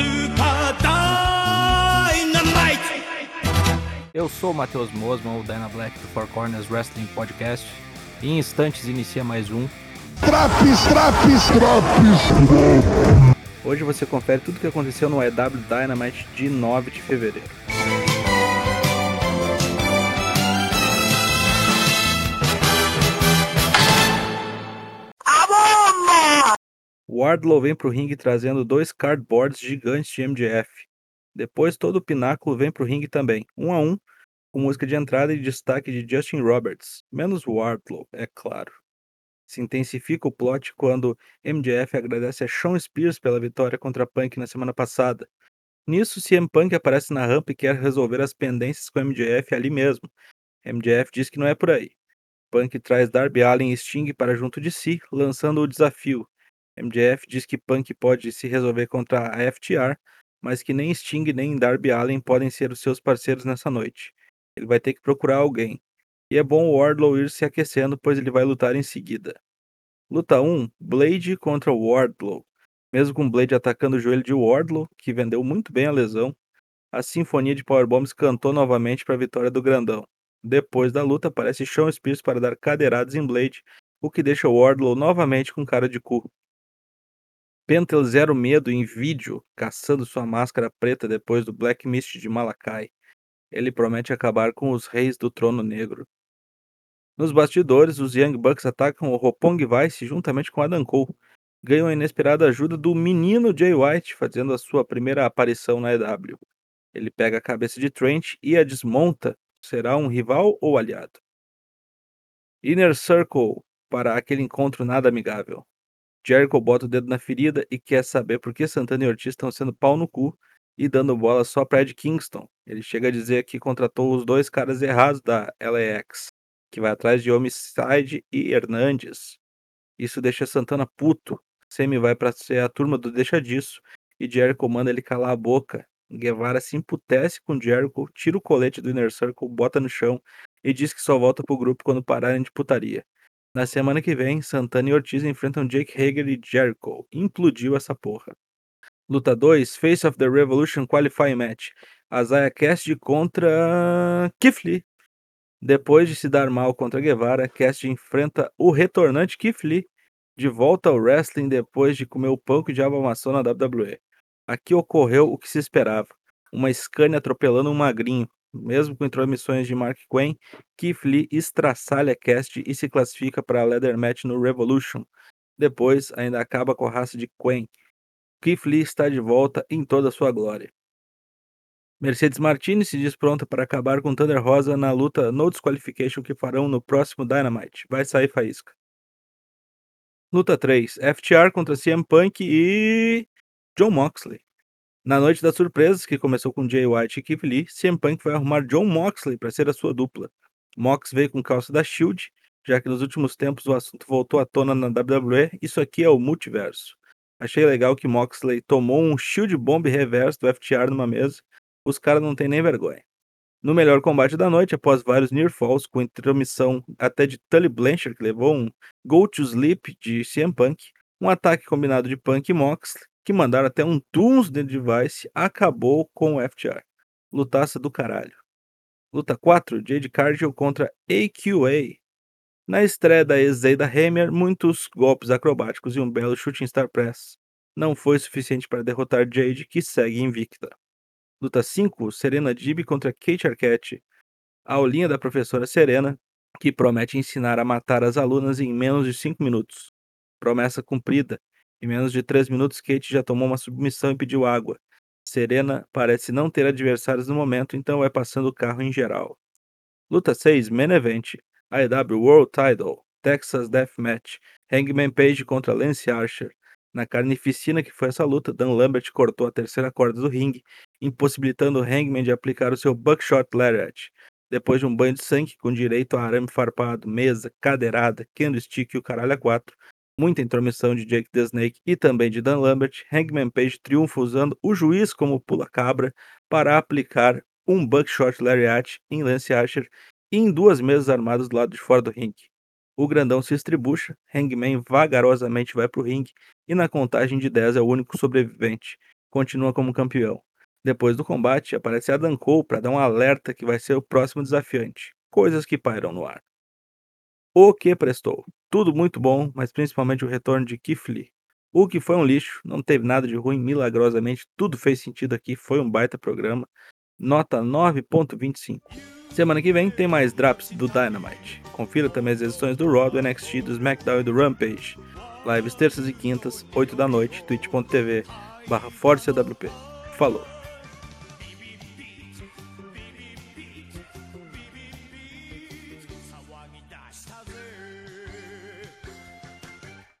Super Dynamite! Eu sou o Matheus Mosman, o Dyna Black do Four Corners Wrestling Podcast. E em instantes inicia mais um. Traps, traps, traps! Hoje você confere tudo o que aconteceu no EW Dynamite de 9 de fevereiro. Wardlow vem pro ringue trazendo dois cardboards gigantes de MJF. Depois todo o pináculo vem pro ringue também, um a um, com música de entrada e destaque de Justin Roberts, menos Wardlow, é claro. Se intensifica o plot quando MJF agradece a Shawn Spears pela vitória contra Punk na semana passada. Nisso, CM Punk aparece na rampa e quer resolver as pendências com MJF ali mesmo. MJF diz que não é por aí. Punk traz Darby Allin e Sting para junto de si, lançando o desafio. MJF diz que Punk pode se resolver contra a FTR, mas que nem Sting nem Darby Allin podem ser os seus parceiros nessa noite. Ele vai ter que procurar alguém. E é bom o Wardlow ir se aquecendo, pois ele vai lutar em seguida. Luta 1: Blade contra Wardlow. Mesmo com Blade atacando o joelho de Wardlow, que vendeu muito bem a lesão, a sinfonia de powerbombs cantou novamente para a vitória do grandão. Depois da luta, aparece Shawn Spears para dar cadeiradas em Blade, o que deixa Wardlow novamente com cara de cu. Pentel zero medo em vídeo, caçando sua máscara preta depois do Black Mist de Malakai. Ele promete acabar com os reis do trono negro. Nos bastidores, os Young Bucks atacam o Roppongi Vice juntamente com Adam Cole. Ganham a inesperada ajuda do menino Jay White, fazendo a sua primeira aparição na EW. Ele pega a cabeça de Trent e a desmonta. Será um rival ou aliado? Inner Circle para aquele encontro nada amigável. Jericho bota o dedo na ferida e quer saber por que Santana e Ortiz estão sendo pau no cu e dando bola só para Ed Kingston. Ele chega a dizer que contratou os dois caras errados da LAX, que vai atrás de Homicide e Hernandes. Isso deixa Santana puto. Semi vai para ser a turma do deixa disso e Jericho manda ele calar a boca. Guevara se emputece com Jericho, tira o colete do Inner Circle, bota no chão e diz que só volta pro grupo quando pararem de putaria. Na semana que vem, Santana e Ortiz enfrentam Jake Hager e Jericho. Implodiu essa porra. Luta 2, Face of the Revolution Qualifying Match. Azaya Cast contra Lee. Depois de se dar mal contra Guevara, Cast enfrenta o retornante Lee de volta ao wrestling depois de comer o pão que o diabo amassou na WWE. Aqui ocorreu o que se esperava. Uma Scania atropelando um magrinho, mesmo com intromissões de Mark Quinn, Keith Lee estraçalha Cast e se classifica para a Leather Match no Revolution. Depois, ainda acaba com a raça de Quinn. Keith Lee está de volta em toda a sua glória. Mercedes Martinez se diz pronta para acabar com Thunder Rosa na luta no disqualification que farão no próximo Dynamite. Vai sair faísca. Luta 3: FTR contra CM Punk e. John Moxley. Na noite das surpresas, que começou com Jay White e Keith Lee, CM Punk vai arrumar John Moxley para ser a sua dupla. Mox veio com calça da Shield, já que nos últimos tempos o assunto voltou à tona na WWE, isso aqui é o multiverso. Achei legal que Moxley tomou um Shield Bomb reverso do FTR numa mesa, os caras não tem nem vergonha. No melhor combate da noite, após vários near falls, com intromissão até de Tully Blanchard, que levou um Go to Sleep de CM Punk, um ataque combinado de Punk e Moxley, que mandaram até um Toons dentro de Vice, acabou com o FTR. Lutaça do caralho. Luta 4, Jade Cargill contra AQA. Na estreia da ex-Zayda Hammer, muitos golpes acrobáticos e um belo Shooting Star Press. Não foi suficiente para derrotar Jade, que segue invicta. Luta 5, Serena Dib contra Kate Arquette. A aulinha da professora Serena, que promete ensinar a matar as alunas em menos de 5 minutos. Promessa cumprida. Em menos de 3 minutos, Kate já tomou uma submissão e pediu água. Serena parece não ter adversários no momento, então vai passando o carro em geral. Luta 6, Main Event. AEW World Title. Texas Deathmatch. Hangman Page contra Lance Archer. Na carnificina que foi essa luta, Dan Lambert cortou a terceira corda do ringue, impossibilitando o Hangman de aplicar o seu Buckshot Lariat. Depois de um banho de sangue com direito a arame farpado, mesa, cadeirada, candlestick e o caralho a quatro, muita intromissão de Jake the Snake e também de Dan Lambert, Hangman Page triunfa usando o juiz como pula-cabra para aplicar um Buckshot Lariat em Lance Archer e em duas mesas armadas do lado de fora do ringue. O grandão se estribucha, Hangman vagarosamente vai pro ringue e na contagem de 10 é o único sobrevivente. continua como campeão. Depois do combate, aparece Adam Cole para dar um alerta que vai ser o próximo desafiante. Coisas que pairam no ar. O que prestou? Tudo muito bom, mas principalmente o retorno de Lee. O que foi um lixo, não teve nada de ruim, milagrosamente, tudo fez sentido aqui, foi um baita programa. Nota 9.25. Semana que vem tem mais drops do Dynamite. Confira também as edições do Raw, do NXT, do SmackDown e do Rampage. Lives terças e quintas, 8 da noite, twitch.tv barra Falou!